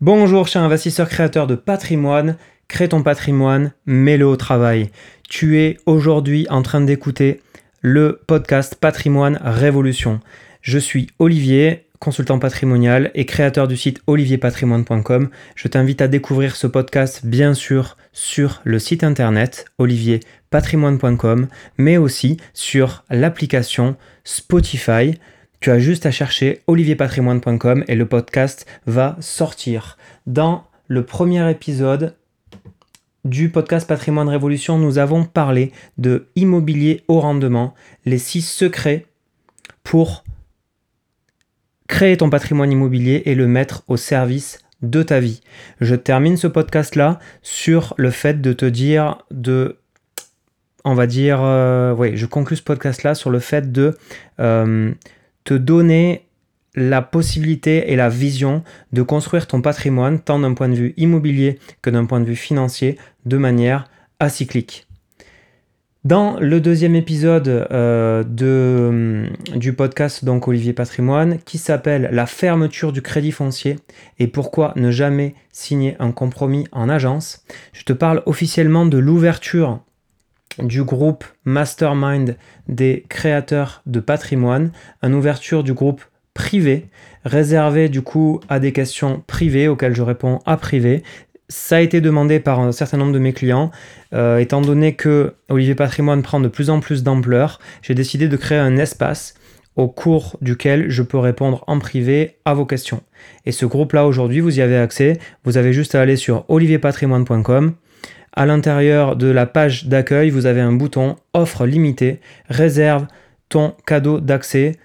Bonjour cher investisseur créateur de patrimoine, crée ton patrimoine, mets-le au travail. Tu es aujourd'hui en train d'écouter le podcast Patrimoine Révolution. Je suis Olivier, consultant patrimonial et créateur du site olivierpatrimoine.com. Je t'invite à découvrir ce podcast bien sûr sur le site internet olivierpatrimoine.com, mais aussi sur l'application Spotify. Tu as juste à chercher olivierpatrimoine.com et le podcast va sortir. Dans le premier épisode du podcast Patrimoine Révolution, nous avons parlé de immobilier au rendement, les six secrets pour créer ton patrimoine immobilier et le mettre au service de ta vie. Je termine ce podcast-là sur le fait de te dire de on va dire, euh, oui, je conclus ce podcast-là sur le fait de euh, donner la possibilité et la vision de construire ton patrimoine tant d'un point de vue immobilier que d'un point de vue financier de manière acyclique. Dans le deuxième épisode euh, de, du podcast donc Olivier Patrimoine qui s'appelle La fermeture du crédit foncier et pourquoi ne jamais signer un compromis en agence, je te parle officiellement de l'ouverture du groupe Mastermind des créateurs de patrimoine, une ouverture du groupe privé, réservé du coup à des questions privées auxquelles je réponds à privé. Ça a été demandé par un certain nombre de mes clients. Euh, étant donné que Olivier Patrimoine prend de plus en plus d'ampleur, j'ai décidé de créer un espace au cours duquel je peux répondre en privé à vos questions. Et ce groupe-là aujourd'hui, vous y avez accès. Vous avez juste à aller sur olivierpatrimoine.com à l'intérieur de la page d'accueil, vous avez un bouton Offre limitée, réserve ton cadeau d'accès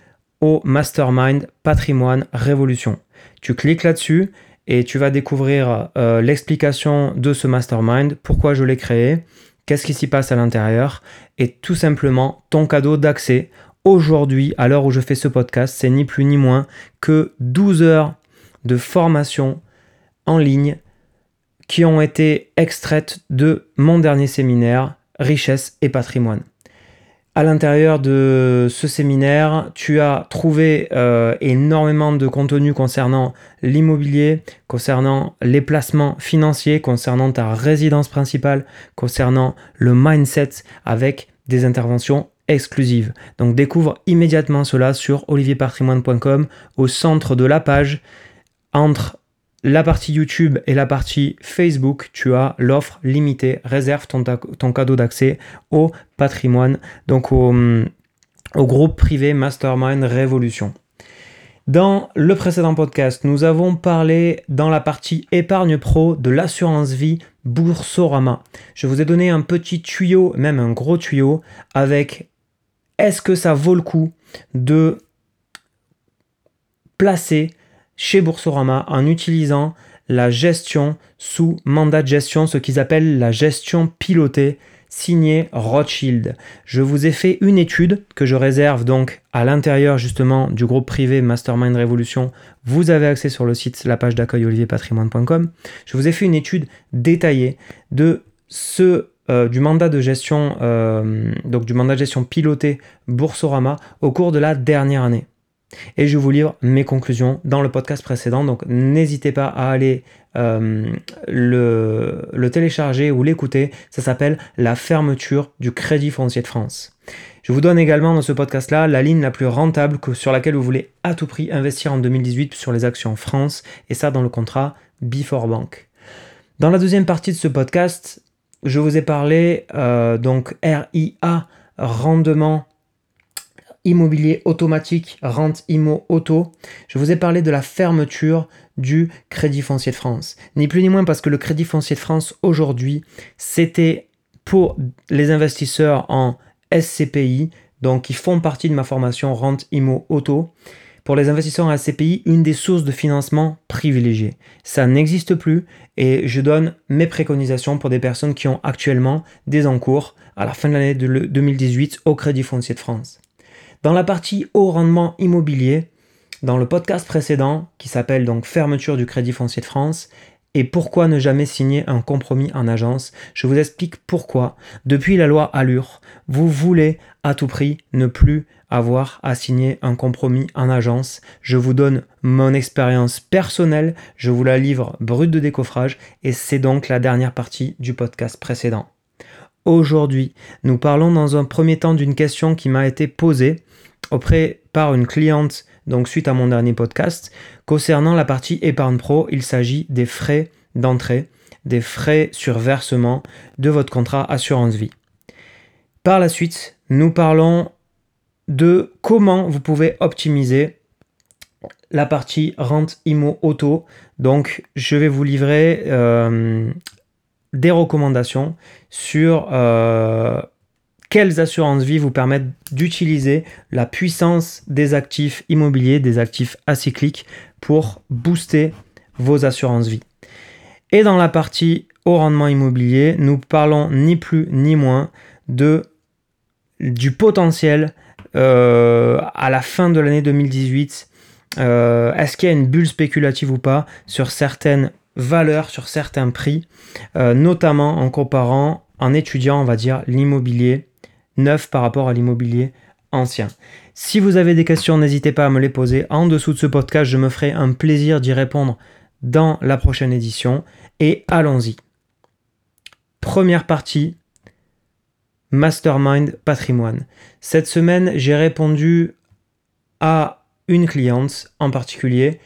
au Mastermind Patrimoine Révolution. Tu cliques là-dessus et tu vas découvrir euh, l'explication de ce Mastermind, pourquoi je l'ai créé, qu'est-ce qui s'y passe à l'intérieur? Et tout simplement ton cadeau d'accès. Aujourd'hui, à l'heure où je fais ce podcast, c'est ni plus ni moins que 12 heures de formation en ligne qui ont été extraites de mon dernier séminaire, Richesse et patrimoine. À l'intérieur de ce séminaire, tu as trouvé euh, énormément de contenu concernant l'immobilier, concernant les placements financiers, concernant ta résidence principale, concernant le mindset avec des interventions exclusives. Donc découvre immédiatement cela sur olivierpatrimoine.com au centre de la page entre la partie YouTube et la partie Facebook, tu as l'offre limitée. Réserve ton, cadeau d'accès au patrimoine, donc au, mm, au, groupe privé Mastermind Révolution. Dans le précédent podcast, nous avons parlé dans la partie épargne pro de l'assurance vie Boursorama. Je vous ai donné un petit tuyau, même un gros tuyau, avec est-ce que ça vaut le coup de placer chez Boursorama en utilisant la gestion sous mandat de gestion, ce qu'ils appellent la gestion pilotée signée Rothschild. Je vous ai fait une étude que je réserve donc à l'intérieur justement du groupe privé Mastermind Révolution. Vous avez accès sur le site, la page d'accueil olivierpatrimoine.com. Je vous ai fait une étude détaillée de ce euh, du mandat de gestion, euh, donc du mandat de gestion piloté Boursorama au cours de la dernière année. Et je vous livre mes conclusions dans le podcast précédent. Donc n'hésitez pas à aller euh, le, télécharger ou l'écouter. Ça s'appelle La fermeture du Crédit foncier de France. Je vous donne également dans ce podcast-là la ligne la plus rentable sur laquelle vous voulez à tout prix investir en 2018 sur les actions France. Et ça dans le contrat Before Bank. Dans la deuxième partie de ce podcast, je vous ai parlé euh, donc RIA, rendement immobilier automatique, rente IMO auto, je vous ai parlé de la fermeture du Crédit foncier de France. Ni plus ni moins parce que le Crédit foncier de France aujourd'hui, c'était pour les investisseurs en SCPI, donc qui font partie de ma formation rente IMO auto. Pour les investisseurs en SCPI, une des sources de financement privilégiées. Ça n'existe plus et je donne mes préconisations pour des personnes qui ont actuellement des encours à la fin de l'année 2018 au Crédit foncier de France. Dans la partie haut rendement immobilier, dans le podcast précédent, qui s'appelle donc Fermeture du Crédit foncier de France, Et pourquoi ne jamais signer un compromis en agence Je vous explique pourquoi. Depuis la loi Allure, vous voulez à tout prix ne plus avoir à signer un compromis en agence. Je vous donne mon expérience personnelle, je vous la livre brute de décoffrage et c'est donc la dernière partie du podcast précédent. Aujourd'hui, nous parlons dans un premier temps d'une question qui m'a été posée auprès par une cliente donc suite à mon dernier podcast. Concernant la partie épargne pro, il s'agit des frais d'entrée, des frais sur versement de votre contrat assurance vie. Par la suite, nous parlons de comment vous pouvez optimiser la partie rente IMO auto. Donc, je vais vous livrer euh, des recommandations sur euh, quelles assurances vie vous permettent d'utiliser la puissance des actifs immobiliers, des actifs acycliques pour booster vos assurances vie. Et dans la partie au rendement immobilier, nous parlons ni plus ni moins de du potentiel euh, à la fin de l'année 2018. Euh, est-ce qu'il y a une bulle spéculative ou pas sur certaines valeurs, sur certains prix, euh, notamment en comparant, en étudiant, on va dire, l'immobilier neuf par rapport à l'immobilier ancien. Si vous avez des questions, n'hésitez pas à me les poser en dessous de ce podcast. Je me ferai un plaisir d'y répondre dans la prochaine édition. Et allons-y. Première partie, Mastermind Patrimoine. Cette semaine, j'ai répondu à une cliente en particulier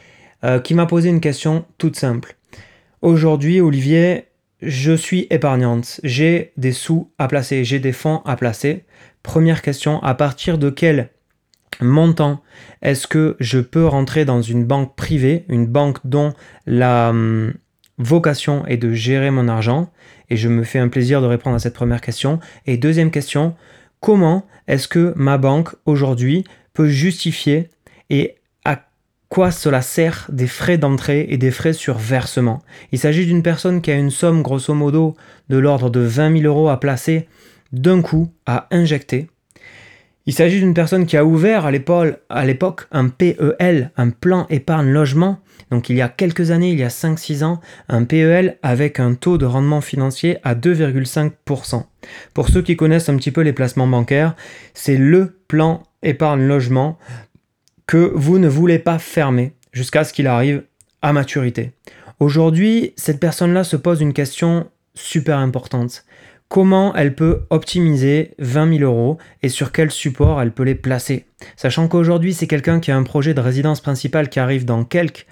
euh, qui m'a posé une question toute simple. Aujourd'hui, Olivier, je suis épargnante, j'ai des sous à placer, j'ai des fonds à placer. Première question, à partir de quel montant est-ce que je peux rentrer dans une banque privée, une banque dont la hum, vocation est de gérer mon argent? Et je me fais un plaisir de répondre à cette première question. Et deuxième question, comment est-ce que ma banque aujourd'hui peut justifier et quoi cela sert des frais d'entrée et des frais sur versement. Il s'agit d'une personne qui a une somme grosso modo de l'ordre de 20 000 euros à placer d'un coup, à injecter. Il s'agit d'une personne qui a ouvert à l'époque un PEL, un plan épargne logement. Donc il y a quelques années, il y a 5-6 ans, un PEL avec un taux de rendement financier à 2,5%. Pour ceux qui connaissent un petit peu les placements bancaires, c'est le plan épargne logement que vous ne voulez pas fermer jusqu'à ce qu'il arrive à maturité. Aujourd'hui, cette personne-là se pose une question super importante. Comment elle peut optimiser 20 000 euros et sur quel support elle peut les placer? Sachant qu'aujourd'hui, c'est quelqu'un qui a un projet de résidence principale qui arrive dans quelques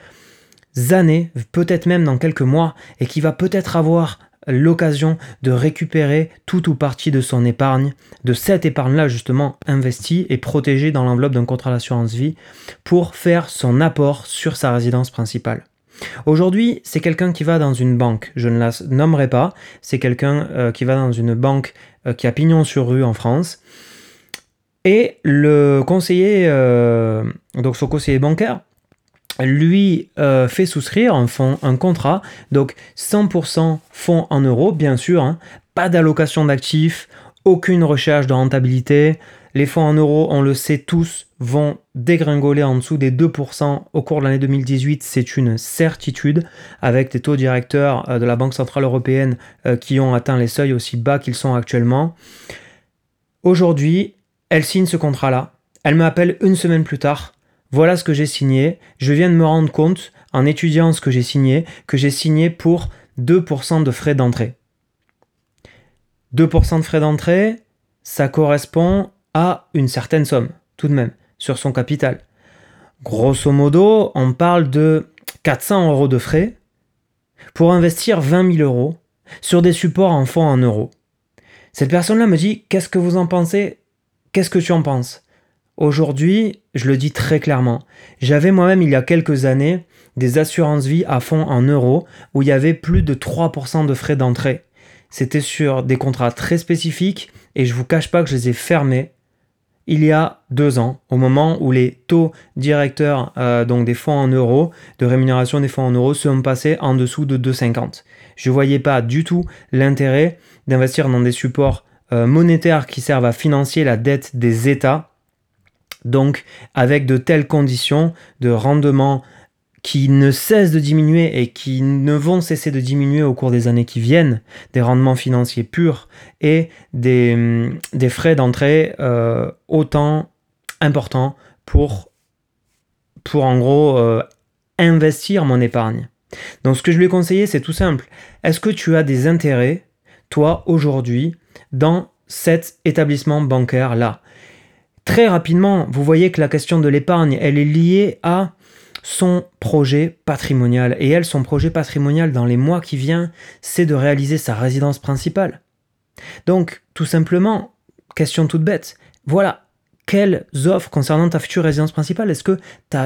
années, peut-être même dans quelques mois, et qui va peut-être avoir l'occasion de récupérer tout ou partie de son épargne, de cette épargne-là justement investie et protégée dans l'enveloppe d'un contrat d'assurance vie pour faire son apport sur sa résidence principale. Aujourd'hui, c'est quelqu'un qui va dans une banque, je ne la nommerai pas, c'est quelqu'un euh, qui va dans une banque euh, qui a pignon sur rue en France. Et le conseiller, euh, donc son conseiller bancaire, lui euh, fait souscrire un, fonds, un contrat, donc 100% fonds en euros, bien sûr, hein. pas d'allocation d'actifs, aucune recherche de rentabilité. Les fonds en euros, on le sait tous, vont dégringoler en dessous des 2% au cours de l'année 2018, c'est une certitude, avec des taux directeurs euh, de la Banque Centrale Européenne euh, qui ont atteint les seuils aussi bas qu'ils sont actuellement. Aujourd'hui, elle signe ce contrat-là, elle m'appelle une semaine plus tard voilà ce que j'ai signé, je viens de me rendre compte en étudiant ce que j'ai signé, que j'ai signé pour 2% de frais d'entrée. 2% de frais d'entrée, ça correspond à une certaine somme, tout de même, sur son capital. Grosso modo, on parle de 400 euros de frais pour investir 20 000 euros sur des supports en fonds en euros. Cette personne-là me dit Qu'est-ce que vous en pensez? Qu'est-ce que tu en penses? Aujourd'hui, je le dis très clairement, j'avais moi-même il y a quelques années des assurances vie à fond en euros où il y avait plus de 3% de frais d'entrée. C'était sur des contrats très spécifiques et je vous cache pas que je les ai fermés il y a deux ans, au moment où les taux directeurs euh, donc des fonds en euros, de rémunération des fonds en euros, sont passés en dessous de 2,50. Je ne voyais pas du tout l'intérêt d'investir dans des supports euh, monétaires qui servent à financer la dette des États donc avec de telles conditions de rendement qui ne cessent de diminuer et qui ne vont cesser de diminuer au cours des années qui viennent, des rendements financiers purs et des, des frais d'entrée euh, autant importants pour, pour en gros euh, investir mon épargne. Donc ce que je lui ai conseillé, c'est tout simple. Est-ce que tu as des intérêts, toi, aujourd'hui, dans cet établissement bancaire-là? Très rapidement, vous voyez que la question de l'épargne, elle est liée à son projet patrimonial. Et elle, son projet patrimonial dans les mois qui viennent, c'est de réaliser sa résidence principale. Donc, tout simplement, question toute bête, voilà, quelles offres concernant ta future résidence principale Est-ce que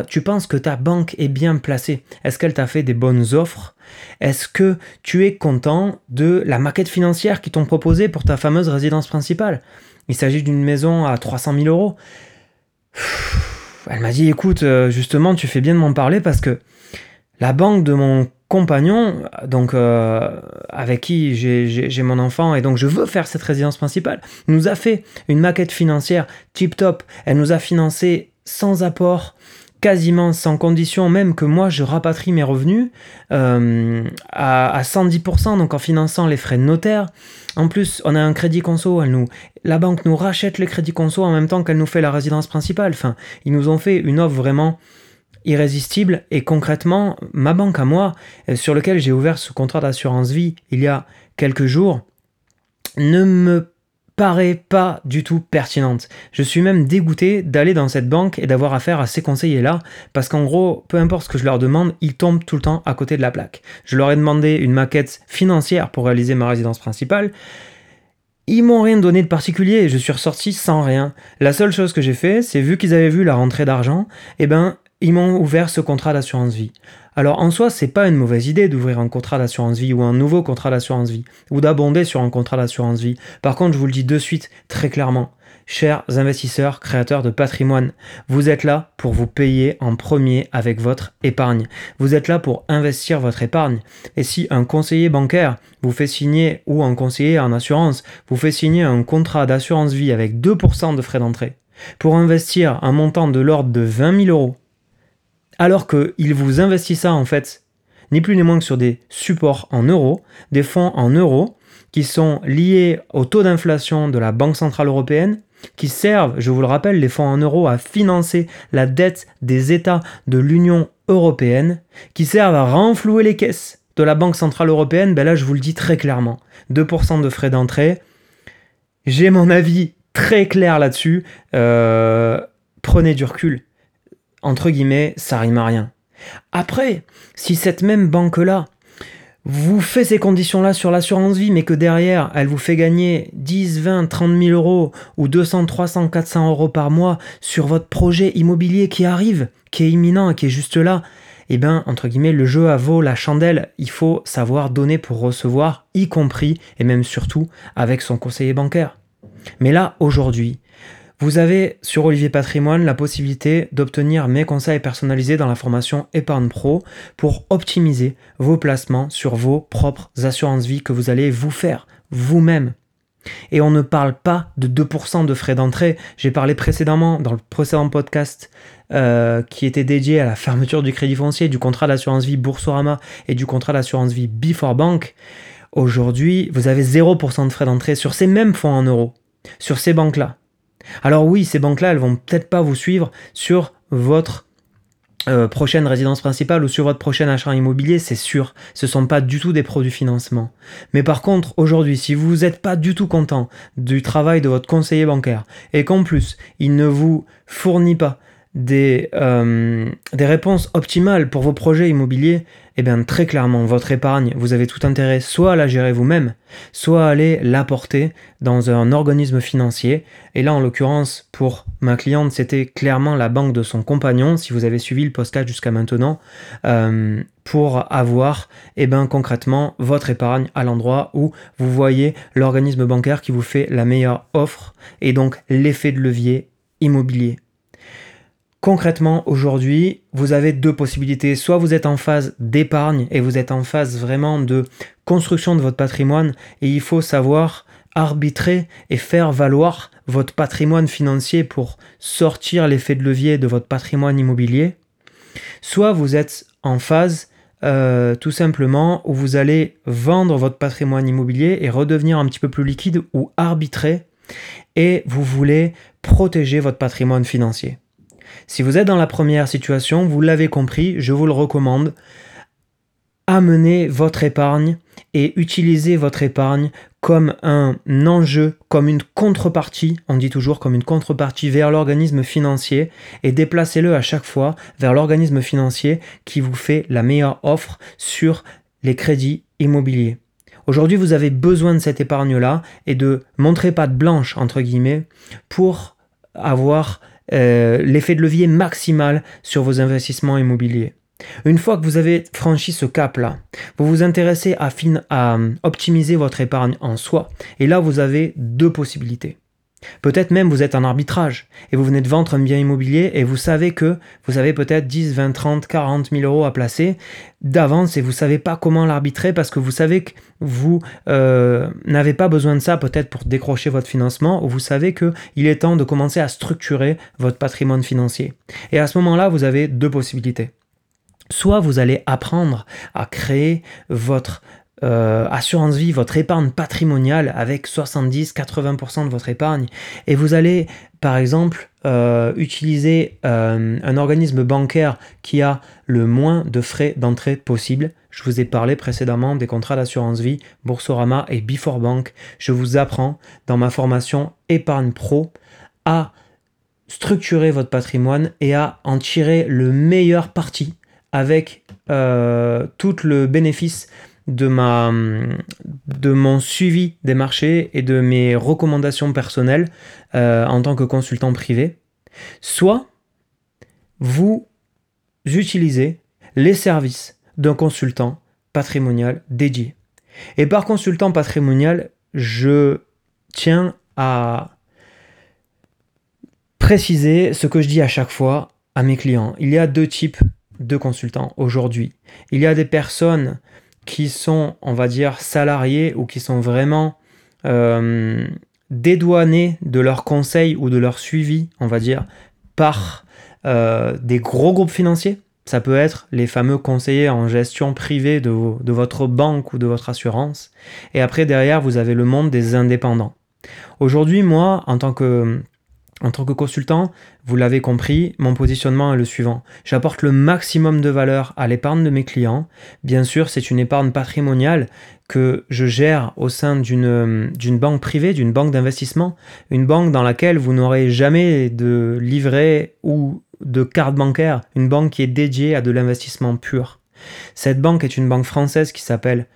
tu penses que ta banque est bien placée? Est-ce qu'elle t'a fait des bonnes offres? Est-ce que tu es content de la maquette financière qu'ils t'ont proposée pour ta fameuse résidence principale? Il s'agit d'une maison à 300 000 euros. Elle m'a dit, écoute, euh, justement, tu fais bien de m'en parler parce que la banque de mon compagnon, donc euh, avec qui j'ai mon enfant et donc je veux faire cette résidence principale, nous a fait une maquette financière tip top. Elle nous a financé sans apport, quasiment sans condition, même que moi je rapatrie mes revenus euh, à, à, 110%, donc en finançant les frais de notaire. En plus, on a un crédit conso, la banque nous rachète les crédits conso en même temps qu'elle nous fait la résidence principale. Enfin, ils nous ont fait une offre vraiment irrésistible et concrètement, ma banque à moi, euh, sur lequel j'ai ouvert ce contrat d'assurance vie il y a quelques jours, ne me paraît pas du tout pertinente. Je suis même dégoûté d'aller dans cette banque et d'avoir affaire à ces conseillers-là, parce qu'en gros, peu importe ce que je leur demande, ils tombent tout le temps à côté de la plaque. Je leur ai demandé une maquette financière pour réaliser ma résidence principale. Ils m'ont rien donné de particulier je suis ressorti sans rien. La seule chose que j'ai fait, c'est vu qu'ils avaient vu la rentrée d'argent, eh ben, ils m'ont ouvert ce contrat d'assurance vie. Alors en soi, c'est pas une mauvaise idée d'ouvrir un contrat d'assurance vie ou un nouveau contrat d'assurance vie ou d'abonder sur un contrat d'assurance vie. Par contre, je vous le dis de suite très clairement, chers investisseurs, créateurs de patrimoine, vous êtes là pour vous payer en premier avec votre épargne. Vous êtes là pour investir votre épargne. Et si un conseiller bancaire vous fait signer ou un conseiller en assurance vous fait signer un contrat d'assurance vie avec 2% de frais d'entrée pour investir un montant de l'ordre de 20 000 euros alors qu'il vous investit ça en fait, ni plus ni moins que sur des supports en euros, des fonds en euros, qui sont liés au taux d'inflation de la Banque Centrale Européenne, qui servent, je vous le rappelle, les fonds en euros à financer la dette des États de l'Union Européenne, qui servent à renflouer les caisses de la Banque Centrale Européenne, ben là je vous le dis très clairement, 2% de frais d'entrée. J'ai mon avis très clair là-dessus. Euh, prenez du recul entre guillemets, ça rime à rien. Après, si cette même banque-là vous fait ces conditions-là sur l'assurance vie, mais que derrière, elle vous fait gagner 10, 20, 30 000 euros ou 200, 300, 400 euros par mois sur votre projet immobilier qui arrive, qui est imminent qui est juste là, eh bien, entre guillemets, le jeu a vaut la chandelle. Il faut savoir donner pour recevoir, y compris et même surtout avec son conseiller bancaire. Mais là, aujourd'hui, vous avez sur Olivier Patrimoine la possibilité d'obtenir mes conseils personnalisés dans la formation Épargne Pro pour optimiser vos placements sur vos propres assurances vie que vous allez vous faire vous-même. Et on ne parle pas de 2% de frais d'entrée. J'ai parlé précédemment dans le précédent podcast euh, qui était dédié à la fermeture du crédit foncier, du contrat d'assurance vie Boursorama et du contrat d'assurance vie Before Bank. Aujourd'hui, vous avez 0% de frais d'entrée sur ces mêmes fonds en euros, sur ces banques-là. Alors oui, ces banques-là, elles vont peut-être pas vous suivre sur votre euh, prochaine résidence principale ou sur votre prochain achat immobilier, c'est sûr. Ce ne sont pas du tout des produits financement. Mais par contre, aujourd'hui, si vous n'êtes pas du tout content du travail de votre conseiller bancaire et qu'en plus, il ne vous fournit pas des, euh, des réponses optimales pour vos projets immobiliers, eh bien très clairement, votre épargne, vous avez tout intérêt soit à la gérer vous-même, soit à aller l'apporter dans un organisme financier. Et là, en l'occurrence, pour ma cliente, c'était clairement la banque de son compagnon, si vous avez suivi le podcast jusqu'à maintenant, euh, pour avoir, eh bien concrètement, votre épargne à l'endroit où vous voyez l'organisme bancaire qui vous fait la meilleure offre et donc l'effet de levier immobilier. Concrètement, aujourd'hui, vous avez deux possibilités. Soit vous êtes en phase d'épargne et vous êtes en phase vraiment de construction de votre patrimoine et il faut savoir arbitrer et faire valoir votre patrimoine financier pour sortir l'effet de levier de votre patrimoine immobilier. Soit vous êtes en phase euh, tout simplement où vous allez vendre votre patrimoine immobilier et redevenir un petit peu plus liquide ou arbitrer et vous voulez protéger votre patrimoine financier. Si vous êtes dans la première situation, vous l'avez compris, je vous le recommande, amenez votre épargne et utilisez votre épargne comme un enjeu, comme une contrepartie, on dit toujours comme une contrepartie vers l'organisme financier et déplacez-le à chaque fois vers l'organisme financier qui vous fait la meilleure offre sur les crédits immobiliers. Aujourd'hui, vous avez besoin de cette épargne-là et de montrer patte blanche, entre guillemets, pour avoir euh, l'effet de levier maximal sur vos investissements immobiliers. Une fois que vous avez franchi ce cap-là, vous vous intéressez à, à euh, optimiser votre épargne en soi. Et là, vous avez deux possibilités. Peut-être même vous êtes en arbitrage et vous venez de vendre un bien immobilier et vous savez que vous avez peut-être 10, 20, 30, 40 000 euros à placer d'avance et vous savez pas comment l'arbitrer parce que vous savez que vous euh, n'avez pas besoin de ça peut-être pour décrocher votre financement ou vous savez que il est temps de commencer à structurer votre patrimoine financier. Et à ce moment-là, vous avez deux possibilités. Soit vous allez apprendre à créer votre euh, assurance vie, votre épargne patrimoniale avec 70-80% de votre épargne. Et vous allez, par exemple, euh, utiliser euh, un organisme bancaire qui a le moins de frais d'entrée possible. Je vous ai parlé précédemment des contrats d'assurance vie, Boursorama et Before Bank. Je vous apprends dans ma formation Épargne Pro à structurer votre patrimoine et à en tirer le meilleur parti avec tout le bénéfice de, mon suivi des marchés et de mes recommandations personnelles euh, en tant que consultant privé, soit vous utilisez les services d'un consultant patrimonial dédié. Et par consultant patrimonial, je tiens à préciser ce que je dis à chaque fois à mes clients. Il y a deux types de consultants aujourd'hui. Il y a des personnes qui sont, on va dire, salariés ou qui sont vraiment euh, dédouanés de leurs conseils ou de leur suivi, on va dire, par euh, des gros groupes financiers. Ça peut être les fameux conseillers en gestion privée de, de votre banque ou de votre assurance. Et après, derrière, vous avez le monde des indépendants. Aujourd'hui, moi, en tant que en tant que consultant, vous l'avez compris, mon positionnement est le suivant. J'apporte le maximum de valeur à l'épargne de mes clients. Bien sûr, c'est une épargne patrimoniale que je gère au sein d'une banque privée, d'une banque d'investissement, une banque dans laquelle vous n'aurez jamais de livret ou de carte bancaire, une banque qui est dédiée à de l'investissement pur. Cette banque est une banque française qui s'appelle,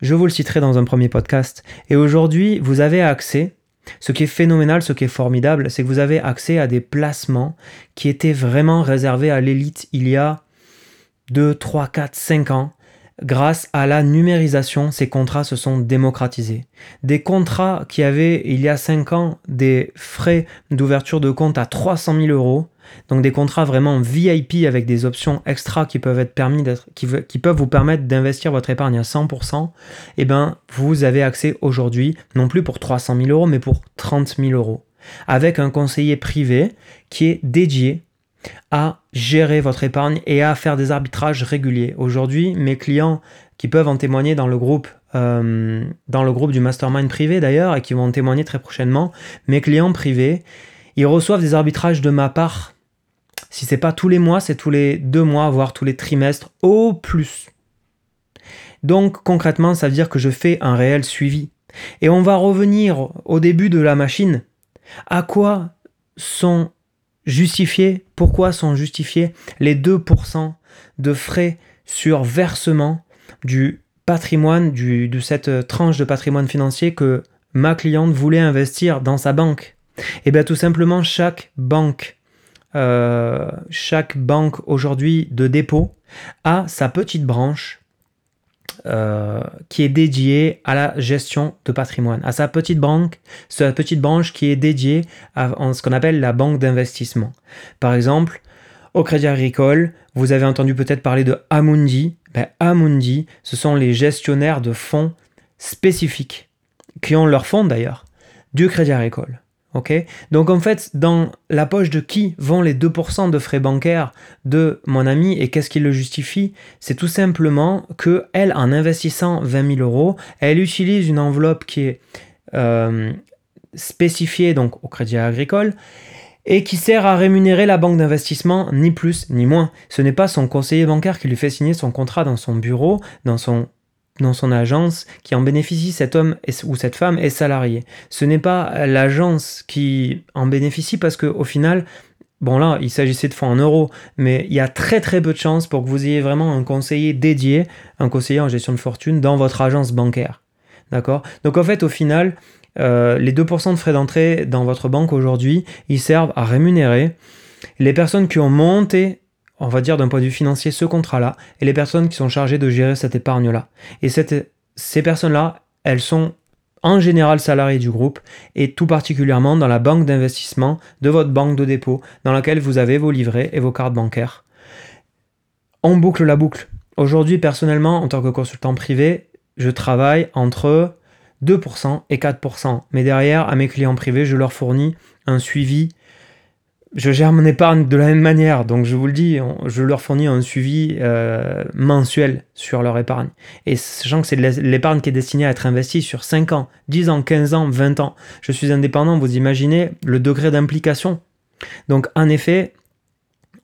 je vous le citerai dans un premier podcast, et aujourd'hui, vous avez accès ce qui est phénoménal, ce qui est formidable, c'est que vous avez accès à des placements qui étaient vraiment réservés à l'élite il y a 2, 3, 4, 5 ans. Grâce à la numérisation, ces contrats se sont démocratisés. Des contrats qui avaient il y a 5 ans des frais d'ouverture de compte à 300 000 euros, donc des contrats vraiment VIP avec des options extra qui peuvent vous permettre d'investir votre épargne à 100%, eh ben, vous avez accès aujourd'hui, non plus pour 300 000 euros, mais pour 30 000 euros. Avec un conseiller privé qui est dédié à gérer votre épargne et à faire des arbitrages réguliers. Aujourd'hui, mes clients qui peuvent en témoigner dans le groupe, euh, dans le groupe du mastermind privé d'ailleurs, et qui vont en témoigner très prochainement, mes clients privés, ils reçoivent des arbitrages de ma part. Si c'est pas tous les mois, c'est tous les deux mois, voire tous les trimestres au plus. Donc concrètement, ça veut dire que je fais un réel suivi. Et on va revenir au début de la machine. À quoi sont justifiés, pourquoi sont justifiés les 2% de frais sur versement du patrimoine, du, de cette tranche de patrimoine financier que ma cliente voulait investir dans sa banque? Et eh bien tout simplement, chaque banque, euh, chaque banque aujourd'hui de dépôt a sa petite branche euh, qui est dédiée à la gestion de patrimoine, à sa petite banque, sa petite branche qui est dédiée à, ce qu'on appelle la banque d'investissement. Par exemple, au Crédit Agricole, vous avez entendu peut-être parler de Amundi. Ben, Amundi, ce sont les gestionnaires de fonds spécifiques, qui ont leur fonds d'ailleurs, du Crédit Agricole. Donc en fait, dans la poche de qui vont les 2% de frais bancaires de mon ami et qu'est-ce qui le justifie C'est tout simplement que elle, en investissant 20 000 euros, elle utilise une enveloppe qui est euh, spécifiée donc au Crédit Agricole et qui sert à rémunérer la banque d'investissement, ni plus ni moins. Ce n'est pas son conseiller bancaire qui lui fait signer son contrat dans son bureau, dans son dans son agence qui en bénéficie, cet homme ou cette femme est salarié. Ce n'est pas l'agence qui en bénéficie parce qu'au final, bon là, il s'agissait de fonds en euros, mais il y a très très peu de chances pour que vous ayez vraiment un conseiller dédié, un conseiller en gestion de fortune dans votre agence bancaire. D'accord? Donc en fait, au final, euh, les 2% de frais d'entrée dans votre banque aujourd'hui, ils servent à rémunérer les personnes qui ont monté, on va dire d'un point de vue financier, ce contrat-là, et les personnes qui sont chargées de gérer cette épargne-là. Et ces personnes-là, elles sont en général salariées du groupe, et tout particulièrement dans la banque d'investissement de votre banque de dépôt, dans laquelle vous avez vos livrets et vos cartes bancaires. On boucle la boucle. Aujourd'hui, personnellement, en tant que consultant privé, je travaille entre 2% et 4%. Mais derrière, à mes clients privés, je leur fournis un suivi. Je gère mon épargne de la même manière, donc je vous le dis, je leur fournis un suivi euh, mensuel sur leur épargne. Et sachant que c'est l'épargne qui est destinée à être investie sur 5 ans, 10 ans, 15 ans, 20 ans. Je suis indépendant, vous imaginez le degré d'implication. Donc en effet,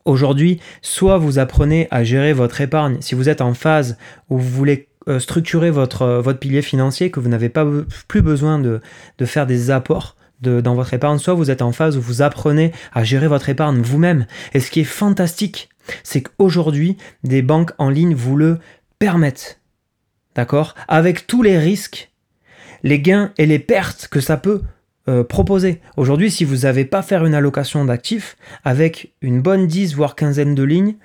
aujourd'hui, soit vous apprenez à gérer votre épargne, si vous êtes en phase où vous voulez euh, structurer votre, euh, votre pilier financier, que vous n'avez pas plus besoin de, faire des apports dans votre épargne, soit vous êtes en phase où vous apprenez à gérer votre épargne vous-même. Et ce qui est fantastique, c'est qu'aujourd'hui, des banques en ligne vous le permettent. D'accord? Avec tous les risques, les gains et les pertes que ça peut euh, proposer. Aujourd'hui, si vous n'avez pas faire une allocation d'actifs, avec une bonne 10 voire quinzaine de lignes,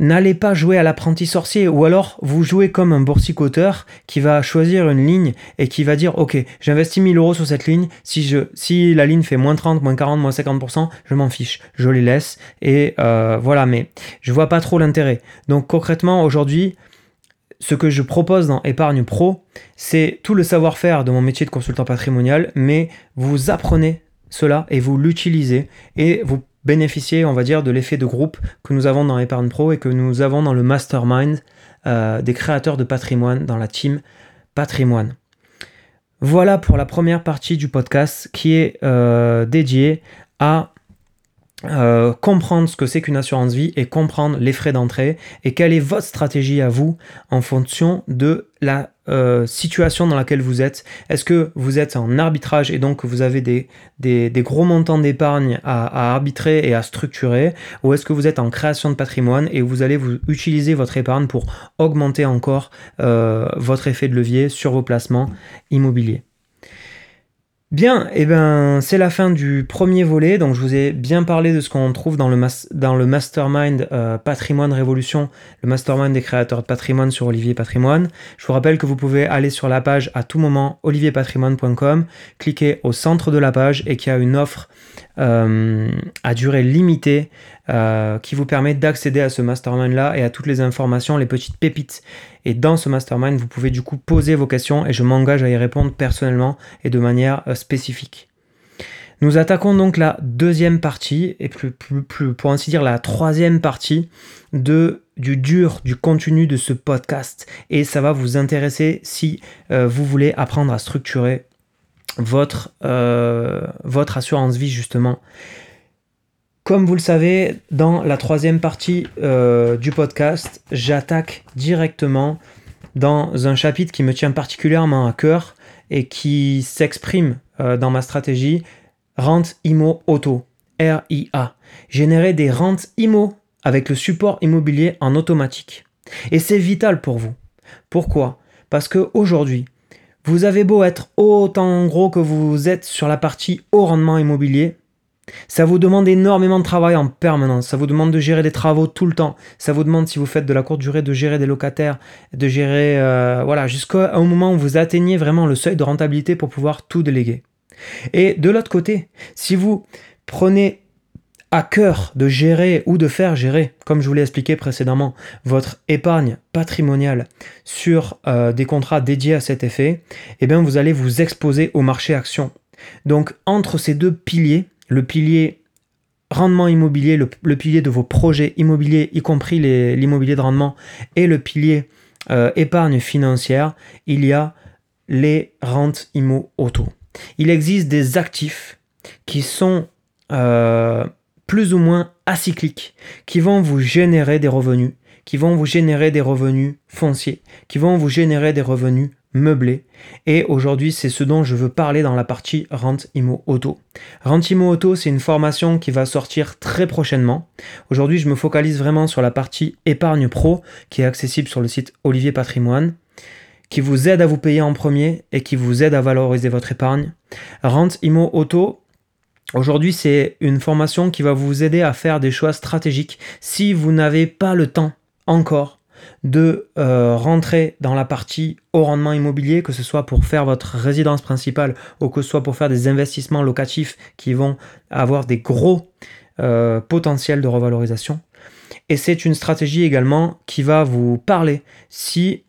n'allez pas jouer à l'apprenti sorcier ou alors vous jouez comme un boursicoteur qui va choisir une ligne et qui va dire ok j'investis 1000 euros sur cette ligne si, je, si la ligne fait moins 30, moins 40, moins 50% je m'en fiche je les laisse et euh, voilà mais je vois pas trop l'intérêt. Donc concrètement aujourd'hui ce que je propose dans Épargne Pro c'est tout le savoir-faire de mon métier de consultant patrimonial mais vous apprenez cela et vous l'utilisez et vous bénéficier, on va dire, de l'effet de groupe que nous avons dans Epargne Pro et que nous avons dans le mastermind euh, des créateurs de patrimoine, dans la team patrimoine. Voilà pour la première partie du podcast qui est euh, dédiée à euh, comprendre ce que c'est qu'une assurance vie et comprendre les frais d'entrée et quelle est votre stratégie à vous en fonction de la euh, situation dans laquelle vous êtes. Est-ce que vous êtes en arbitrage et donc vous avez des, gros montants d'épargne à, arbitrer et à structurer ou est-ce que vous êtes en création de patrimoine et vous allez vous utiliser votre épargne pour augmenter encore euh, votre effet de levier sur vos placements immobiliers? Bien, eh ben c'est la fin du premier volet. Donc je vous ai bien parlé de ce qu'on trouve dans le, dans le mastermind euh, Patrimoine Révolution, le mastermind des créateurs de patrimoine sur Olivier Patrimoine. Je vous rappelle que vous pouvez aller sur la page à tout moment olivierpatrimoine.com, cliquer au centre de la page et qu'il y a une offre euh, à durée limitée euh, qui vous permet d'accéder à ce mastermind là et à toutes les informations, les petites pépites. Et dans ce mastermind, vous pouvez du coup poser vos questions et je m'engage à y répondre personnellement et de manière euh, spécifique. Nous attaquons donc la deuxième partie, et plus, plus, pour ainsi dire la troisième partie de, du dur, du contenu de ce podcast. Et ça va vous intéresser si vous voulez apprendre à structurer votre, votre assurance vie justement. Comme vous le savez, dans la troisième partie euh, du podcast, j'attaque directement dans un chapitre qui me tient particulièrement à cœur et qui s'exprime euh, dans ma stratégie rente IMO auto, RIA. Générer des rentes IMO avec le support immobilier en automatique. Et c'est vital pour vous. Pourquoi? Parce que aujourd'hui, vous avez beau être autant gros que vous êtes sur la partie haut rendement immobilier, ça vous demande énormément de travail en permanence. Ça vous demande de gérer des travaux tout le temps. Ça vous demande, si vous faites de la courte durée, de gérer des locataires, de gérer, euh, voilà, jusqu'à un moment où vous atteignez vraiment le seuil de rentabilité pour pouvoir tout déléguer. Et de l'autre côté, si vous prenez à cœur de gérer ou de faire gérer, comme je vous l'ai expliqué précédemment, votre épargne patrimoniale sur euh, des contrats dédiés à cet effet, eh bien vous allez vous exposer au marché action Donc entre ces deux piliers, le pilier rendement immobilier, le, pilier de vos projets immobiliers, y compris l'immobilier de rendement, et le pilier euh, épargne financière, il y a les rentes IMO auto. Il existe des actifs qui sont euh, plus ou moins acycliques, qui vont vous générer des revenus, qui vont vous générer des revenus fonciers, qui vont vous générer des revenus meublés. Et aujourd'hui, c'est ce dont je veux parler dans la partie Rente Imo Auto. Rente Imo Auto, c'est une formation qui va sortir très prochainement. Aujourd'hui, je me focalise vraiment sur la partie épargne pro qui est accessible sur le site Olivier Patrimoine qui vous aide à vous payer en premier et qui vous aide à valoriser votre épargne. Rente Imo Auto, Aujourd'hui, c'est une formation qui va vous aider à faire des choix stratégiques si vous n'avez pas le temps encore de euh, rentrer dans la partie au rendement immobilier, que ce soit pour faire votre résidence principale ou que ce soit pour faire des investissements locatifs qui vont avoir des gros euh, potentiels de revalorisation. Et c'est une stratégie également qui va vous parler si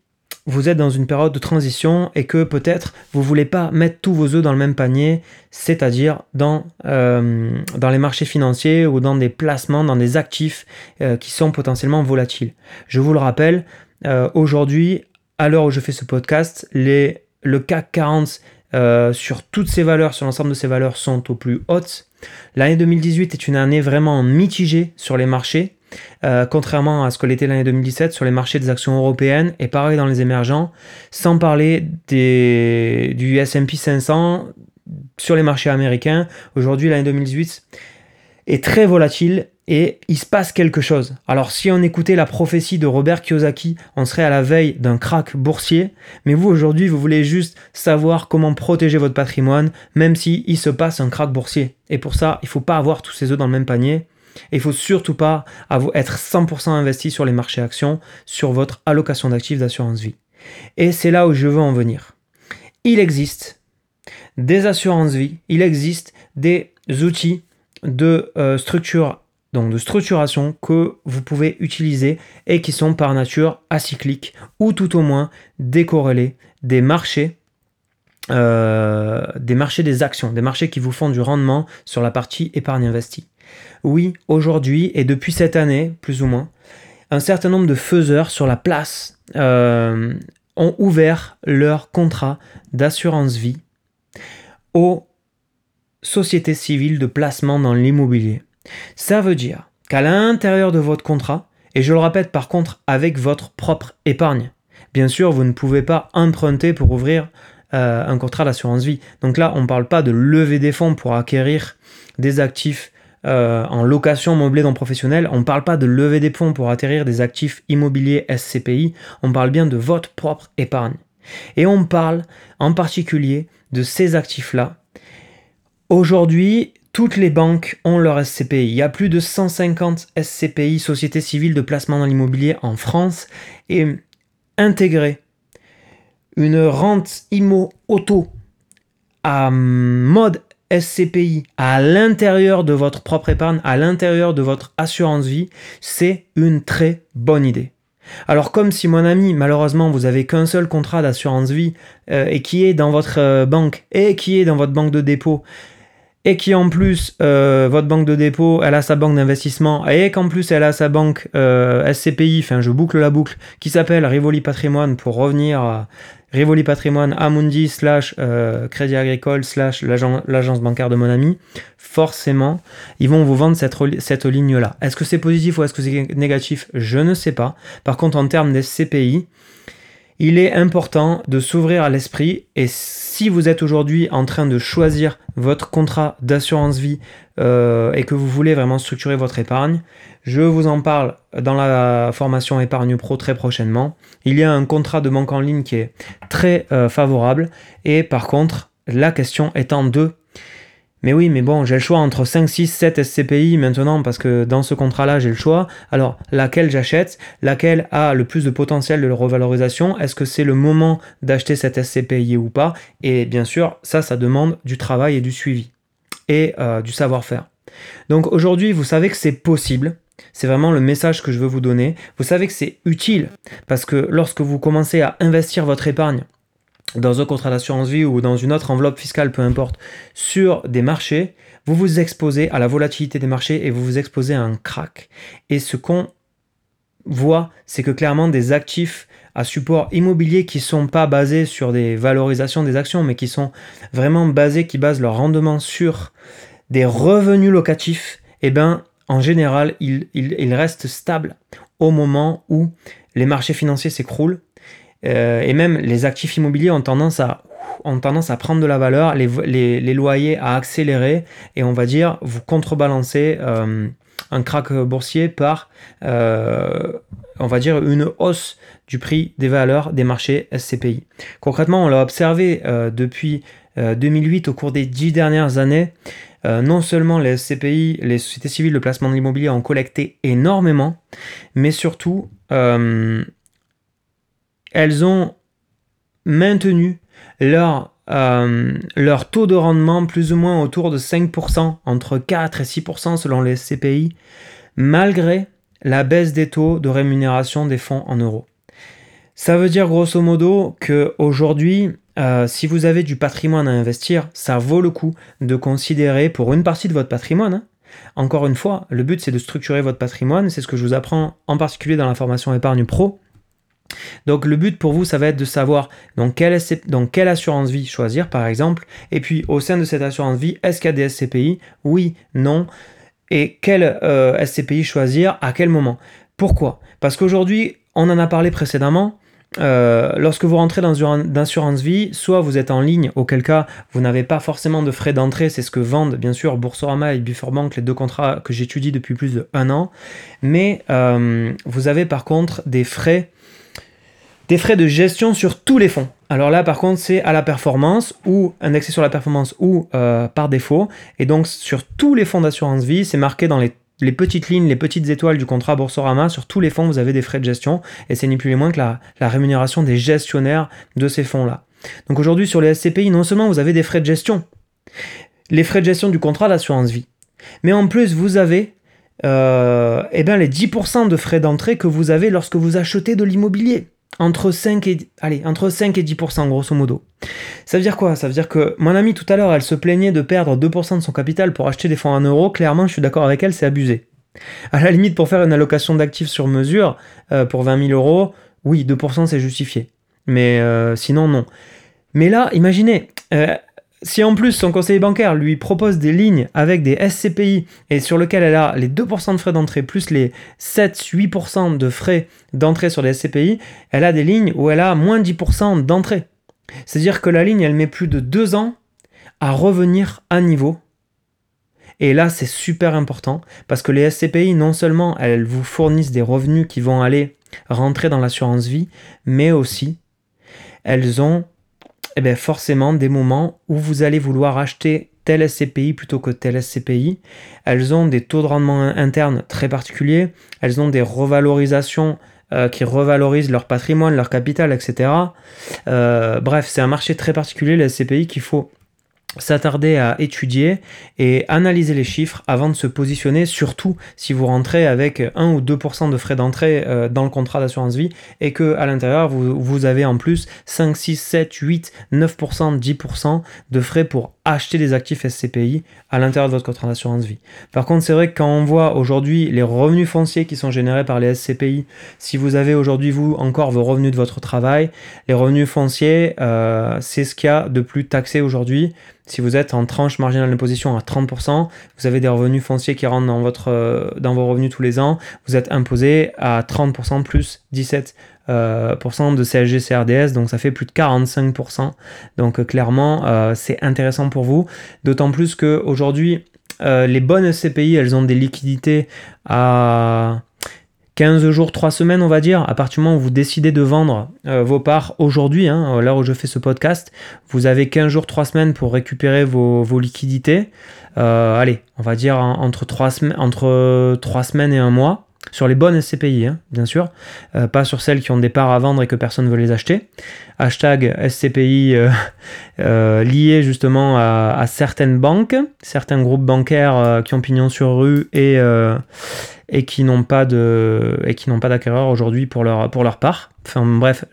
vous êtes dans une période de transition et que peut-être vous voulez pas mettre tous vos œufs dans le même panier, c'est-à-dire dans, euh, les marchés financiers ou dans des placements, dans des actifs euh, qui sont potentiellement volatiles. Je vous le rappelle, euh, aujourd'hui, à l'heure où je fais ce podcast, le CAC 40 sur toutes ces valeurs, sur l'ensemble de ces valeurs, sont au plus hautes. L'année 2018 est une année vraiment mitigée sur les marchés. Euh, contrairement à ce que l'était l'année 2017 sur les marchés des actions européennes et pareil dans les émergents, sans parler du S&P 500 sur les marchés américains. Aujourd'hui, l'année 2018 est très volatile et il se passe quelque chose. Alors si on écoutait la prophétie de Robert Kiyosaki, on serait à la veille d'un crack boursier, mais vous aujourd'hui, vous voulez juste savoir comment protéger votre patrimoine même si il se passe un crack boursier. Et pour ça, il faut pas avoir tous ses œufs dans le même panier. Et il faut surtout pas être 100% investi sur les marchés actions, sur votre allocation d'actifs d'assurance vie. Et c'est là où je veux en venir. Il existe des assurances vie, il existe des outils de euh, donc de structuration que vous pouvez utiliser et qui sont par nature acycliques ou tout au moins décorrélés des marchés euh, des marchés des actions, des marchés qui vous font du rendement sur la partie épargne investie. Oui, aujourd'hui et depuis cette année, plus ou moins, un certain nombre de faiseurs sur la place euh, ont ouvert leur contrat d'assurance vie aux sociétés civiles de placement dans l'immobilier. Ça veut dire qu'à l'intérieur de votre contrat, et je le répète par contre avec votre propre épargne, bien sûr vous ne pouvez pas emprunter pour ouvrir euh, un contrat d'assurance vie. Donc là on ne parle pas de lever des fonds pour acquérir des actifs euh, en location meublée non professionnelle, on ne parle pas de lever des fonds pour atterrir des actifs immobiliers SCPI, on parle bien de votre propre épargne. Et on parle en particulier de ces actifs-là. Aujourd'hui, toutes les banques ont leur SCPI. Il y a plus de 150 SCPI, sociétés civiles de placement dans l'immobilier en France, et intégrer une rente IMO auto à mode SCPI à l'intérieur de votre propre épargne, à l'intérieur de votre assurance vie, c'est une très bonne idée. Alors comme si mon ami, malheureusement, vous avez qu'un seul contrat d'assurance vie euh, et qui est dans votre euh, banque et qui est dans votre banque de dépôt et qui en plus euh, votre banque de dépôt, elle a sa banque d'investissement et qu'en plus elle a sa banque SCPI, enfin je boucle la boucle, qui s'appelle Rivoli Patrimoine pour revenir Rivoli Patrimoine, Amundi, slash euh, Crédit Agricole, slash l'agence bancaire de mon ami, forcément, ils vont vous vendre cette, cette ligne-là. Est-ce que c'est positif ou est-ce que c'est négatif? Je ne sais pas. Par contre, en termes des CPI, il est important de s'ouvrir à l'esprit et si vous êtes aujourd'hui en train de choisir votre contrat d'assurance vie euh, et que vous voulez vraiment structurer votre épargne, je vous en parle dans la formation épargne pro très prochainement. Il y a un contrat de banque en ligne qui est très euh, favorable et par contre la question étant de mais oui, mais bon, j'ai le choix entre 5, 6, 7 SCPI maintenant parce que dans ce contrat-là, j'ai le choix. Alors, laquelle j'achète? Laquelle a le plus de potentiel de revalorisation? Est-ce que c'est le moment d'acheter cette SCPI ou pas? Et bien sûr, ça, ça demande du travail et du suivi et euh, du savoir-faire. Donc aujourd'hui, vous savez que c'est possible. C'est vraiment le message que je veux vous donner. Vous savez que c'est utile parce que lorsque vous commencez à investir votre épargne dans un contrat d'assurance vie ou dans une autre enveloppe fiscale, peu importe, sur des marchés, vous vous exposez à la volatilité des marchés et vous vous exposez à un crack. Et ce qu'on voit, c'est que clairement des actifs à support immobilier qui sont pas basés sur des valorisations des actions, mais qui sont vraiment basés, qui basent leur rendement sur des revenus locatifs, eh ben, en général, ils, restent stables au moment où les marchés financiers s'écroulent. Euh, et même les actifs immobiliers ont tendance à, tendance à prendre de la valeur, les, les, loyers à accélérer, et on va dire, vous contrebalancer euh, un crack boursier par, euh, on va dire, une hausse du prix des valeurs des marchés SCPI. Concrètement, on l'a observé depuis 2008 euh, au cours des dix dernières années. non seulement les SCPI, les sociétés civiles de placement de l'immobilier ont collecté énormément, mais surtout, elles ont maintenu leur euh, leur taux de rendement plus ou moins autour de 5%, entre 4 et 6% selon les CPI, malgré la baisse des taux de rémunération des fonds en euros. Ça veut dire grosso modo que aujourd'hui, euh, si vous avez du patrimoine à investir, ça vaut le coup de considérer pour une partie de votre patrimoine. Hein. Encore une fois, le but c'est de structurer votre patrimoine, c'est ce que je vous apprends en particulier dans la formation épargne pro. Donc le but pour vous, ça va être de savoir dans quelle, quelle assurance vie choisir, par exemple. Et puis au sein de cette assurance vie, est-ce qu'il y a des SCPI Oui, non. Et quel euh, SCPI choisir? À quel moment? Pourquoi? Parce qu'aujourd'hui, on en a parlé précédemment. Euh, lorsque vous rentrez dans une assurance vie, soit vous êtes en ligne, auquel cas vous n'avez pas forcément de frais d'entrée, c'est ce que vendent bien sûr Boursorama et Before Bank, les deux contrats que j'étudie depuis plus d'un an, mais euh, vous avez par contre des frais des frais de gestion sur tous les fonds. Alors là, par contre, c'est à la performance ou indexé sur la performance ou euh, par défaut. Et donc, sur tous les fonds d'assurance vie, c'est marqué dans les, petites lignes, les petites étoiles du contrat Boursorama. Sur tous les fonds, vous avez des frais de gestion. Et c'est ni plus ni moins que la, rémunération des gestionnaires de ces fonds-là. Donc aujourd'hui, sur les SCPI, non seulement vous avez des frais de gestion, les frais de gestion du contrat d'assurance vie, mais en plus, vous avez euh, eh bien, les 10% de frais d'entrée que vous avez lorsque vous achetez de l'immobilier entre 5 et, allez, entre 5 et 10% grosso modo. Ça veut dire quoi? Ça veut dire que mon amie tout à l'heure, elle se plaignait de perdre 2% de son capital pour acheter des fonds en euros. Clairement, je suis d'accord avec elle, c'est abusé. À la limite, pour faire une allocation d'actifs sur mesure, euh, pour 20 000 euros, oui, 2% c'est justifié. Mais euh, sinon, non. Mais là, imaginez, euh, si en plus son conseiller bancaire lui propose des lignes avec des SCPI et sur lequel elle a les 2% de frais d'entrée plus les 7-8% de frais d'entrée sur les SCPI, elle a des lignes où elle a moins 10% d'entrée. C'est-à-dire que la ligne, elle met plus de 2 ans à revenir à niveau. Et là, c'est super important parce que les SCPI, non seulement elles vous fournissent des revenus qui vont aller rentrer dans l'assurance vie, mais aussi elles ont eh bien forcément des moments où vous allez vouloir acheter tel SCPI plutôt que tel SCPI. Elles ont des taux de rendement internes très particuliers, elles ont des revalorisations euh, qui revalorisent leur patrimoine, leur capital, etc. Euh, bref, c'est un marché très particulier, les SCPI, qu'il faut s'attarder à étudier et analyser les chiffres avant de se positionner, surtout si vous rentrez avec 1 ou 2% de frais d'entrée euh, dans le contrat d'assurance vie et que à l'intérieur vous, vous, avez en plus 5, 6, 7, 8, 9%, 10% de frais pour acheter des actifs SCPI à l'intérieur de votre contrat d'assurance vie. Par contre, c'est vrai que quand on voit aujourd'hui les revenus fonciers qui sont générés par les SCPI, si vous avez aujourd'hui vous encore vos revenus de votre travail, les revenus fonciers, euh, c'est ce qu'il y a de plus taxé aujourd'hui si vous êtes en tranche marginale d'imposition à 30%, vous avez des revenus fonciers qui rentrent dans, votre, euh, dans vos revenus tous les ans, vous êtes imposé à 30% plus 17% euh, de CSG CRDS, donc ça fait plus de 45%. Donc euh, clairement, c'est intéressant pour vous, d'autant plus qu'aujourd'hui, les bonnes SCPI, elles ont des liquidités à 15 jours, 3 semaines, on va dire, à partir du moment où vous décidez de vendre euh, vos parts aujourd'hui, hein, l'heure où je fais ce podcast, vous avez 15 jours, 3 semaines pour récupérer vos, liquidités. Euh, allez, on va dire entre, 3 entre 3 semaines et 1 mois. Sur les bonnes SCPI, hein, bien sûr, euh, pas sur celles qui ont des parts à vendre et que personne ne veut les acheter. Hashtag SCPI lié justement à, certaines banques, certains groupes bancaires qui ont pignon sur rue et, et qui n'ont pas de et qui n'ont pas d'acquéreur aujourd'hui pour leur pour leur part. Enfin bref,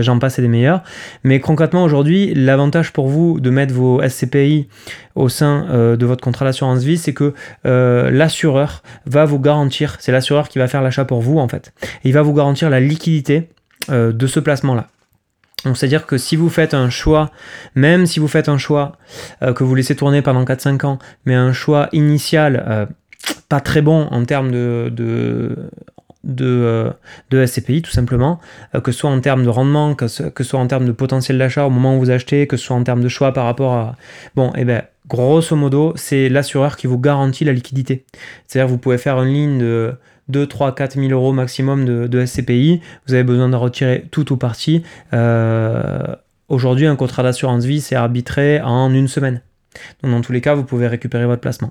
j'en passe et des meilleurs. Mais concrètement aujourd'hui, l'avantage pour vous de mettre vos SCPI au sein euh, de votre contrat d'assurance vie, c'est que euh, l'assureur va vous garantir, c'est l'assureur qui va faire l'achat pour vous en fait, et il va vous garantir la liquidité euh, de ce placement-là. Donc c'est-à-dire que si vous faites un choix, même si vous faites un choix que vous laissez tourner pendant 4-5 ans, mais un choix initial pas très bon en termes de, de, euh, de, SCPI tout simplement, euh, que ce soit en termes de rendement, que ce, soit en termes de potentiel d'achat au moment où vous achetez, que ce soit en termes de choix par rapport à... Bon, et eh ben grosso modo, c'est l'assureur qui vous garantit la liquidité. C'est-à-dire vous pouvez faire une ligne de 2, 3, 4 000 euros maximum de, SCPI, vous avez besoin de retirer tout ou partie. Euh, aujourd'hui, un contrat d'assurance vie, c'est arbitré en une semaine. Donc dans tous les cas, vous pouvez récupérer votre placement.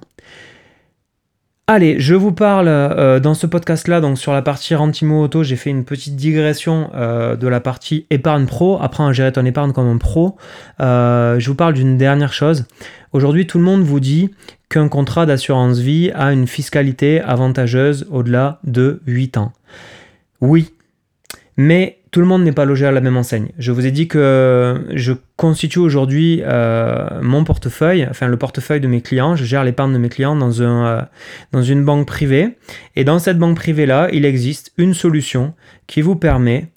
Allez, je vous parle euh, dans ce podcast-là, donc sur la partie Rentimo Auto, j'ai fait une petite digression euh, de la partie épargne pro, apprends à gérer ton épargne comme un pro. Euh, je vous parle d'une dernière chose. Aujourd'hui, tout le monde vous dit qu'un contrat d'assurance vie a une fiscalité avantageuse au-delà de 8 ans. Oui, mais tout le monde n'est pas logé à la même enseigne. Je vous ai dit que je constitue aujourd'hui euh, mon portefeuille, enfin le portefeuille de mes clients. Je gère l'épargne de mes clients dans, un, euh, dans une banque privée. Et dans cette banque privée-là, il existe une solution qui vous permet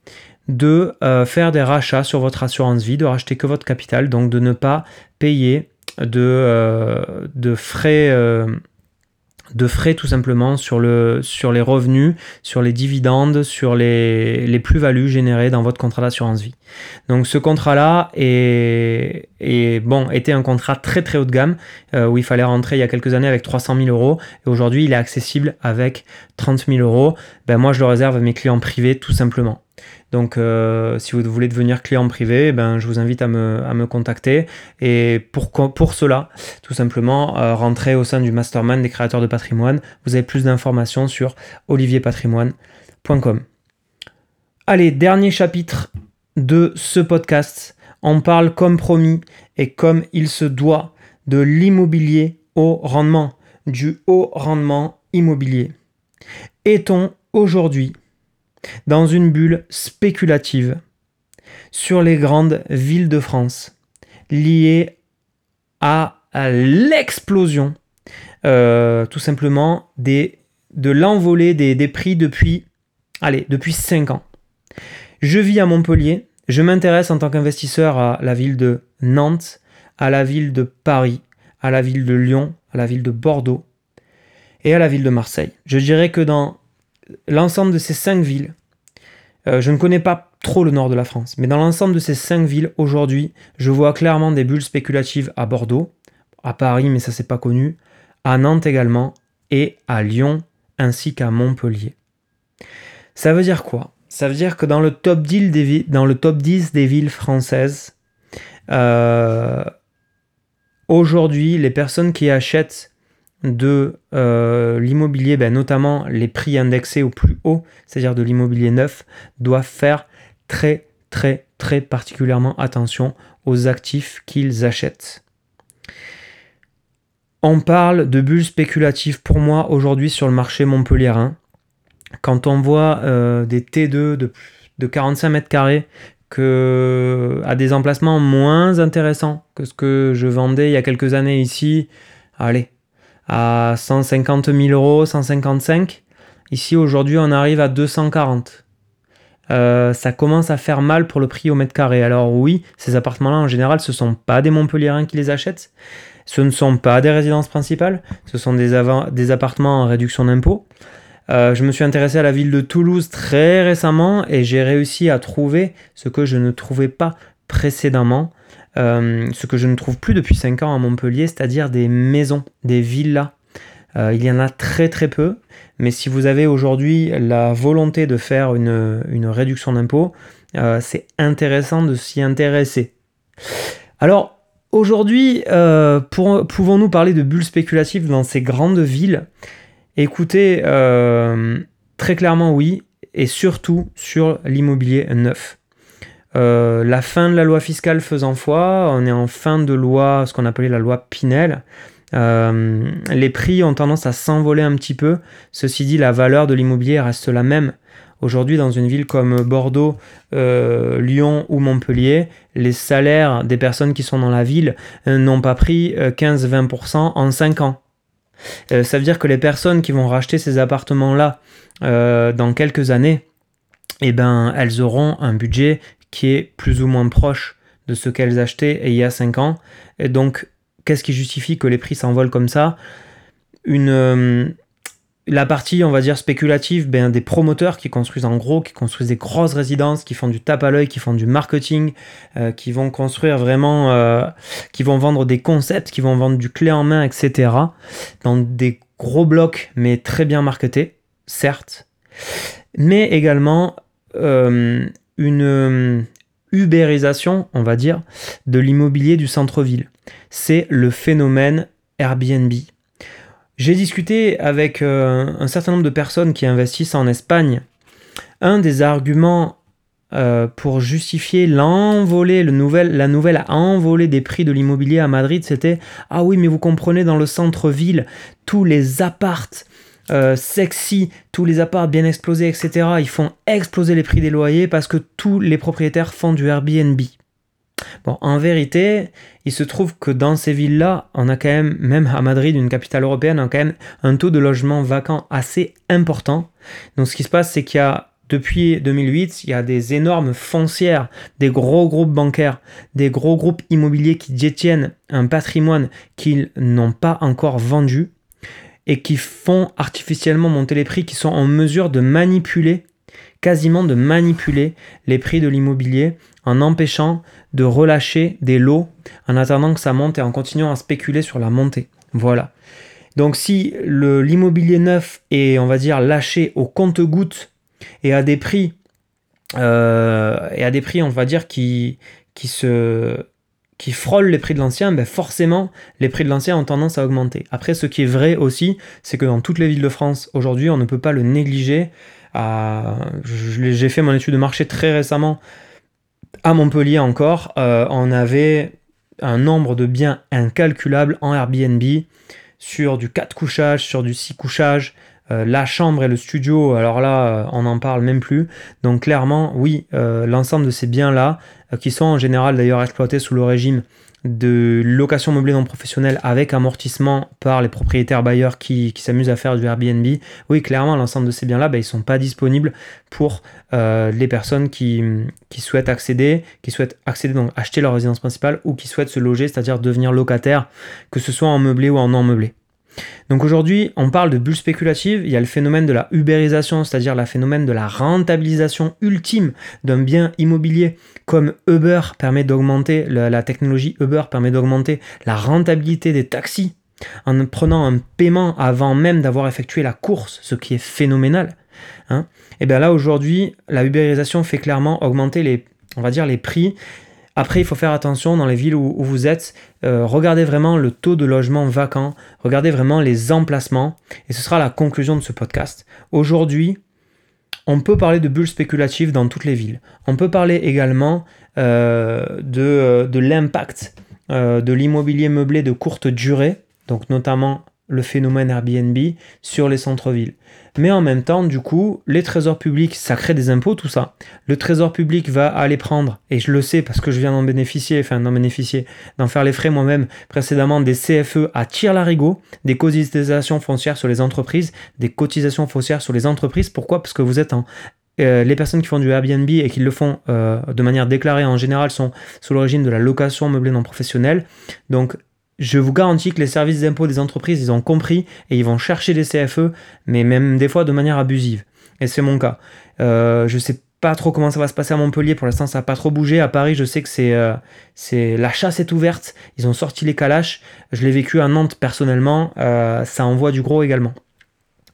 de euh, faire des rachats sur votre assurance vie, de racheter que votre capital, donc de ne pas payer de, de frais de frais tout simplement sur, le, sur les revenus, sur les dividendes, sur les, les plus-values générées dans votre contrat d'assurance vie. Donc ce contrat-là est, est, bon, était un contrat très très haut de gamme euh, où il fallait rentrer il y a quelques années avec 300 000 euros et aujourd'hui il est accessible avec 30 000 euros. Ben, moi je le réserve à mes clients privés tout simplement. Donc, euh, si vous voulez devenir client privé, ben, je vous invite à me, contacter. Et pour, cela, tout simplement, euh, rentrez au sein du mastermind des créateurs de patrimoine. Vous avez plus d'informations sur olivierpatrimoine.com. Allez, dernier chapitre de ce podcast. On parle comme promis et comme il se doit de l'immobilier au rendement, du haut rendement immobilier. Est-on aujourd'hui dans une bulle spéculative sur les grandes villes de France liées à, l'explosion euh, tout simplement des, de l'envolée des, prix depuis, allez, depuis 5 ans. Je vis à Montpellier, je m'intéresse en tant qu'investisseur à la ville de Nantes, à la ville de Paris, à la ville de Lyon, à la ville de Bordeaux et à la ville de Marseille. Je dirais que dans l'ensemble de ces cinq villes, euh, je ne connais pas trop le nord de la France, mais dans l'ensemble de ces cinq villes, aujourd'hui, je vois clairement des bulles spéculatives à Bordeaux, à Paris, mais ça c'est pas connu, à Nantes également, et à Lyon, ainsi qu'à Montpellier. Ça veut dire quoi? Ça veut dire que dans le top 10 des, dans le top 10 des villes françaises, euh, aujourd'hui, les personnes qui achètent de euh, l'immobilier, ben, notamment les prix indexés au plus haut, c'est-à-dire de l'immobilier neuf, doivent faire très très très particulièrement attention aux actifs qu'ils achètent. On parle de bulles spéculatives pour moi aujourd'hui sur le marché montpelliérain. Quand on voit euh, des T2 de, de 45 mètres carrés à des emplacements moins intéressants que ce que je vendais il y a quelques années ici, allez, à 150 000 euros, 155. Ici, aujourd'hui, on arrive à 240. Euh, ça commence à faire mal pour le prix au mètre carré. Alors oui, ces appartements-là, en général, ce ne sont pas des Montpelliérains qui les achètent. Ce ne sont pas des résidences principales. Ce sont des, appartements en réduction d'impôt. Euh, je me suis intéressé à la ville de Toulouse très récemment et j'ai réussi à trouver ce que je ne trouvais pas précédemment. Euh, ce que je ne trouve plus depuis 5 ans à Montpellier, c'est-à-dire des maisons, des villas. Euh, il y en a très très peu, mais si vous avez aujourd'hui la volonté de faire une, réduction d'impôt, euh, c'est intéressant de s'y intéresser. Alors, aujourd'hui, pouvons-nous parler de bulles spéculatives dans ces grandes villes? Écoutez, très clairement oui, et surtout sur l'immobilier neuf. Euh, la fin de la loi fiscale faisant foi, on est en fin de loi, ce qu'on appelait la loi Pinel. les prix ont tendance à s'envoler un petit peu. Ceci dit, la valeur de l'immobilier reste la même. Aujourd'hui, dans une ville comme Bordeaux, euh, Lyon ou Montpellier, les salaires des personnes qui sont dans la ville euh, n'ont pas pris 15-20% euh, en 5 ans. ça veut dire que les personnes qui vont racheter ces appartements-là dans quelques années, eh ben, elles auront un budget qui est plus ou moins proche de ce qu'elles achetaient il y a 5 ans. Et donc, qu'est-ce qui justifie que les prix s'envolent comme ça? Une la partie, on va dire, spéculative, ben, des promoteurs qui construisent en gros, qui construisent des grosses résidences, qui font du tape à l'œil, qui font du marketing, euh, qui vont construire vraiment, euh, qui vont vendre des concepts, qui vont vendre du clé en main, etc. Dans des gros blocs, mais très bien marketés, certes. Mais également euh, une ubérisation, on va dire, de l'immobilier du centre-ville. C'est le phénomène Airbnb. J'ai discuté avec euh, un certain nombre de personnes qui investissent en Espagne. Un des arguments euh, pour justifier l'envolée, la nouvelle envolée des prix de l'immobilier à Madrid, c'était Ah oui, mais vous comprenez, dans le centre-ville, tous les appartes euh, sexy, tous les apparts bien explosés, etc., ils font exploser les prix des loyers parce que tous les propriétaires font du Airbnb. Bon, en vérité, il se trouve que dans ces villes-là, on a quand même, même à Madrid, une capitale européenne, on a quand même un taux de logement vacant assez important. Donc ce qui se passe, c'est qu'il y a, depuis 2008, il y a des énormes foncières, des gros groupes bancaires, des gros groupes immobiliers qui détiennent un patrimoine qu'ils n'ont pas encore vendu et qui font artificiellement monter les prix, qui sont en mesure de manipuler quasiment de manipuler les prix de l'immobilier en empêchant de relâcher des lots en attendant que ça monte et en continuant à spéculer sur la montée. Voilà. Donc si l'immobilier neuf est, on va dire, lâché au compte-gouttes et à des prix, euh, et à des prix, on va dire, qui, qui se qui frôlent les prix de l'ancien, ben forcément, les prix de l'ancien ont tendance à augmenter. Après, ce qui est vrai aussi, c'est que dans toutes les villes de France, aujourd'hui, on ne peut pas le négliger. J'ai fait mon étude de marché très récemment à Montpellier encore, euh, on avait un nombre de biens incalculable en Airbnb sur du 4 couchages, sur du 6 couchages. Euh, la chambre et le studio, alors là, euh, on n'en parle même plus. Donc clairement, oui, l'ensemble de ces biens-là, qui sont en général d'ailleurs exploités sous le régime de location meublée non professionnelle avec amortissement par les propriétaires bailleurs qui, s'amusent à faire du Airbnb, oui, clairement, l'ensemble de ces biens-là, bah, ils ne sont pas disponibles pour euh, les personnes qui, qui, souhaitent accéder, qui souhaitent accéder, donc acheter leur résidence principale ou qui souhaitent se loger, c'est-à-dire devenir locataire, que ce soit en meublé ou en non meublé. Donc aujourd'hui, on parle de bulle spéculative, il y a le phénomène de la ubérisation, c'est-à-dire le phénomène de la rentabilisation ultime d'un bien immobilier, comme Uber permet d'augmenter, la, technologie Uber permet d'augmenter la rentabilité des taxis en prenant un paiement avant même d'avoir effectué la course, ce qui est phénoménal. Hein. Et bien là aujourd'hui, la ubérisation fait clairement augmenter les, on va dire, les prix après, il faut faire attention dans les villes où, vous êtes. Euh, regardez vraiment le taux de logement vacant. Regardez vraiment les emplacements. Et ce sera la conclusion de ce podcast. Aujourd'hui, on peut parler de bulles spéculatives dans toutes les villes. On peut parler également euh, de, de l'impact euh, de l'immobilier meublé de courte durée, donc notamment le phénomène Airbnb sur les centres-villes. Mais en même temps, du coup, les trésors publics, ça crée des impôts, tout ça. Le trésor public va aller prendre, et je le sais parce que je viens d'en bénéficier, enfin d'en bénéficier, d'en faire les frais moi-même précédemment, des CFE à tir larigot, des cotisations foncières sur les entreprises, des cotisations foncières sur les entreprises. Pourquoi? Parce que vous êtes en euh, les personnes qui font du Airbnb et qui le font euh, de manière déclarée en général sont sous l'origine de la location meublée non professionnelle. Donc je vous garantis que les services d'impôt des entreprises, ils ont compris et ils vont chercher des CFE, mais même des fois de manière abusive. Et c'est mon cas. Euh, je sais pas trop comment ça va se passer à Montpellier. Pour l'instant, ça n'a pas trop bougé. À Paris, je sais que c'est, euh, c'est la chasse est ouverte. Ils ont sorti les calaches. Je l'ai vécu à Nantes personnellement. Euh, ça envoie du gros également.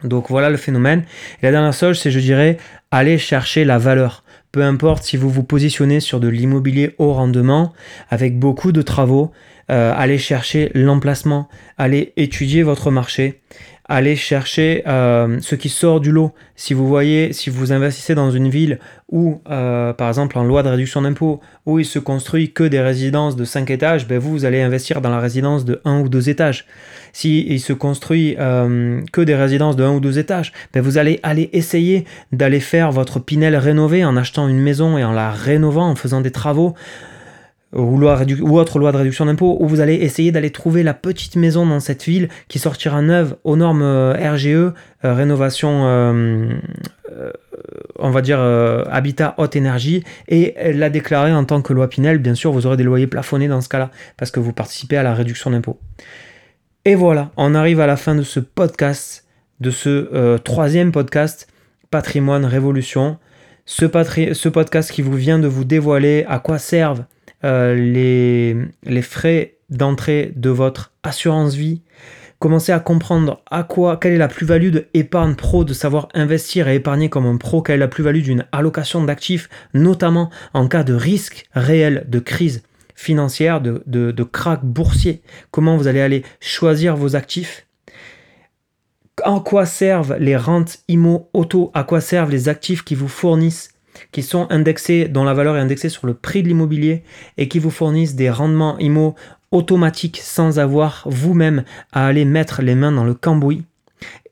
Donc voilà le phénomène. Et la dernière chose, c'est, je dirais, aller chercher la valeur. Peu importe si vous vous positionnez sur de l'immobilier haut rendement, avec beaucoup de travaux, euh, allez chercher l'emplacement, allez étudier votre marché, allez chercher euh, ce qui sort du lot. Si vous voyez, si vous investissez dans une ville où, euh, par exemple, en loi de réduction d'impôt, où il se construit que des résidences de 5 étages, ben vous, allez investir dans la résidence de 1 ou 2 étages. Si il se construit que des résidences de 1 ou 2 étages, ben vous allez aller essayer d'aller faire votre Pinel rénové en achetant une maison et en la rénovant, en faisant des travaux ou, loi ou autre loi de réduction d'impôt, où vous allez essayer d'aller trouver la petite maison dans cette ville qui sortira neuve aux normes euh, RGE, euh, rénovation, euh, on va dire habitat haute énergie, et la déclarer en tant que loi Pinel. Bien sûr, vous aurez des loyers plafonnés dans ce cas-là, parce que vous participez à la réduction d'impôt. Et voilà, on arrive à la fin de ce podcast, de ce troisième podcast, Patrimoine Révolution. Ce, ce, podcast qui vous vient de vous dévoiler à quoi servent euh, les, frais d'entrée de votre assurance vie, commencez à comprendre à quoi, quelle est la plus-value de épargne pro, de savoir investir et épargner comme un pro, quelle est la plus-value d'une allocation d'actifs, notamment en cas de risque réel de crise financière, de, de, de crack boursier, comment vous allez aller choisir vos actifs, en quoi servent les rentes IMO auto, à quoi servent les actifs qui vous fournissent qui sont indexés, dont la valeur est indexée sur le prix de l'immobilier et qui vous fournissent des rendements IMO automatiques sans avoir vous-même à aller mettre les mains dans le cambouis.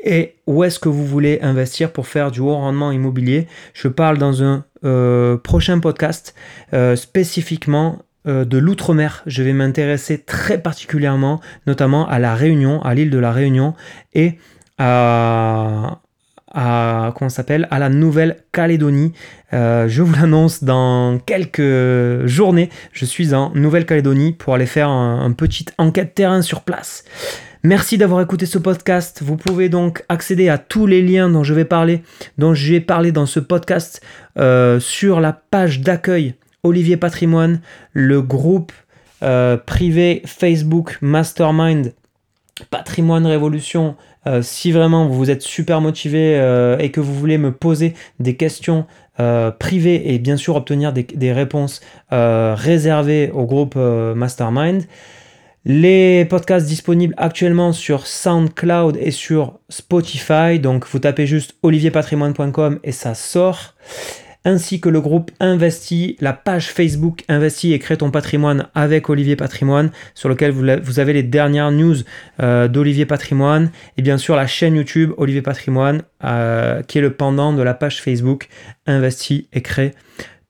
Et où est-ce que vous voulez investir pour faire du haut rendement immobilier? Je parle dans un euh, prochain podcast euh, spécifiquement euh, de l'outre-mer. Je vais m'intéresser très particulièrement, notamment à la Réunion, à l'île de la Réunion et à, à la Nouvelle-Calédonie. Euh, je vous l'annonce dans quelques journées. Je suis en Nouvelle-Calédonie pour aller faire un, une petite enquête terrain sur place. Merci d'avoir écouté ce podcast. Vous pouvez donc accéder à tous les liens dont je vais parler, dont j'ai parlé dans ce podcast, euh, sur la page d'accueil Olivier Patrimoine, le groupe euh, privé Facebook Mastermind Patrimoine Révolution euh, si vraiment vous êtes super motivé euh, et que vous voulez me poser des questions euh, privées et bien sûr obtenir des, réponses réservées au groupe Mastermind, les podcasts disponibles actuellement sur SoundCloud et sur Spotify. Donc vous tapez juste olivierpatrimoine.com et ça sort ainsi que le groupe Investi, la page Facebook Investi et crée ton patrimoine avec Olivier Patrimoine, sur lequel vous avez les dernières news euh, d'Olivier Patrimoine, et bien sûr la chaîne YouTube Olivier Patrimoine, euh, qui est le pendant de la page Facebook Investi et crée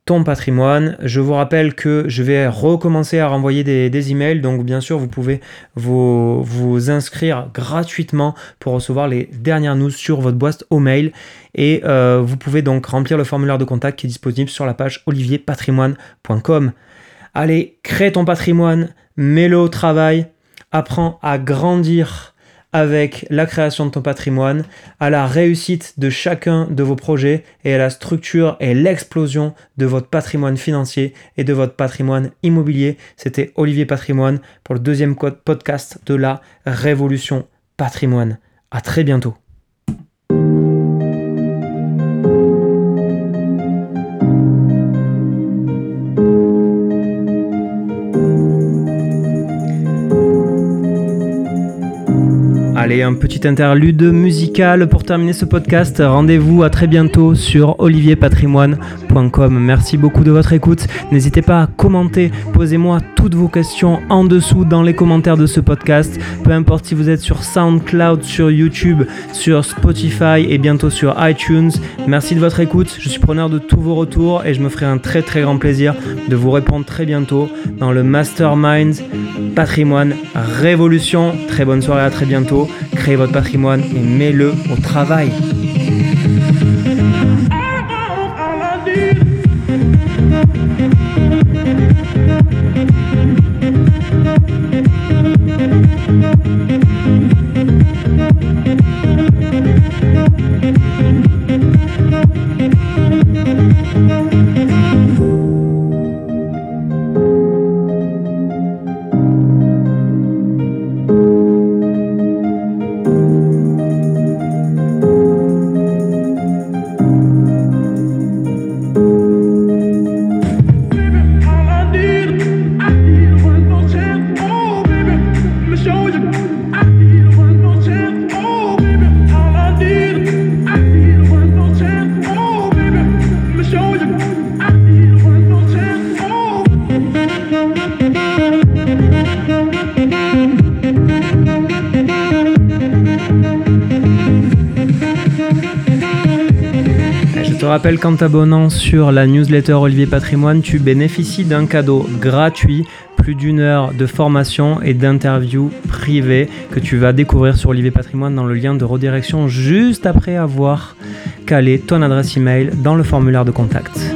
ton patrimoine. Je vous rappelle que je vais recommencer à renvoyer des, emails, donc bien sûr vous pouvez vous, inscrire gratuitement pour recevoir les dernières news sur votre boîte au mail et euh, vous pouvez donc remplir le formulaire de contact qui est disponible sur la page olivierpatrimoine.com. Allez, crée ton patrimoine, mets-le au travail, apprends à grandir avec la création de ton patrimoine, à la réussite de chacun de vos projets et à la structure et l'explosion de votre patrimoine financier et de votre patrimoine immobilier. C'était Olivier Patrimoine pour le deuxième podcast de la Révolution Patrimoine. À très bientôt. Allez, un petit interlude musical pour terminer ce podcast. Rendez-vous à très bientôt sur olivierpatrimoine.com. Merci beaucoup de votre écoute. N'hésitez pas à commenter, posez-moi toutes vos questions en dessous dans les commentaires de ce podcast. Peu importe si vous êtes sur SoundCloud, sur YouTube, sur Spotify et bientôt sur iTunes. Merci de votre écoute. Je suis preneur de tous vos retours et je me ferai un très très grand plaisir de vous répondre très bientôt dans le Mastermind Patrimoine Révolution. Très bonne soirée, à très bientôt créez votre patrimoine et mets-le au travail. Rappelle qu'en t'abonnant sur la newsletter Olivier Patrimoine, tu bénéficies d'un cadeau gratuit, plus d'une heure de formation et d'interviews privées que tu vas découvrir sur Olivier Patrimoine dans le lien de redirection juste après avoir calé ton adresse email dans le formulaire de contact.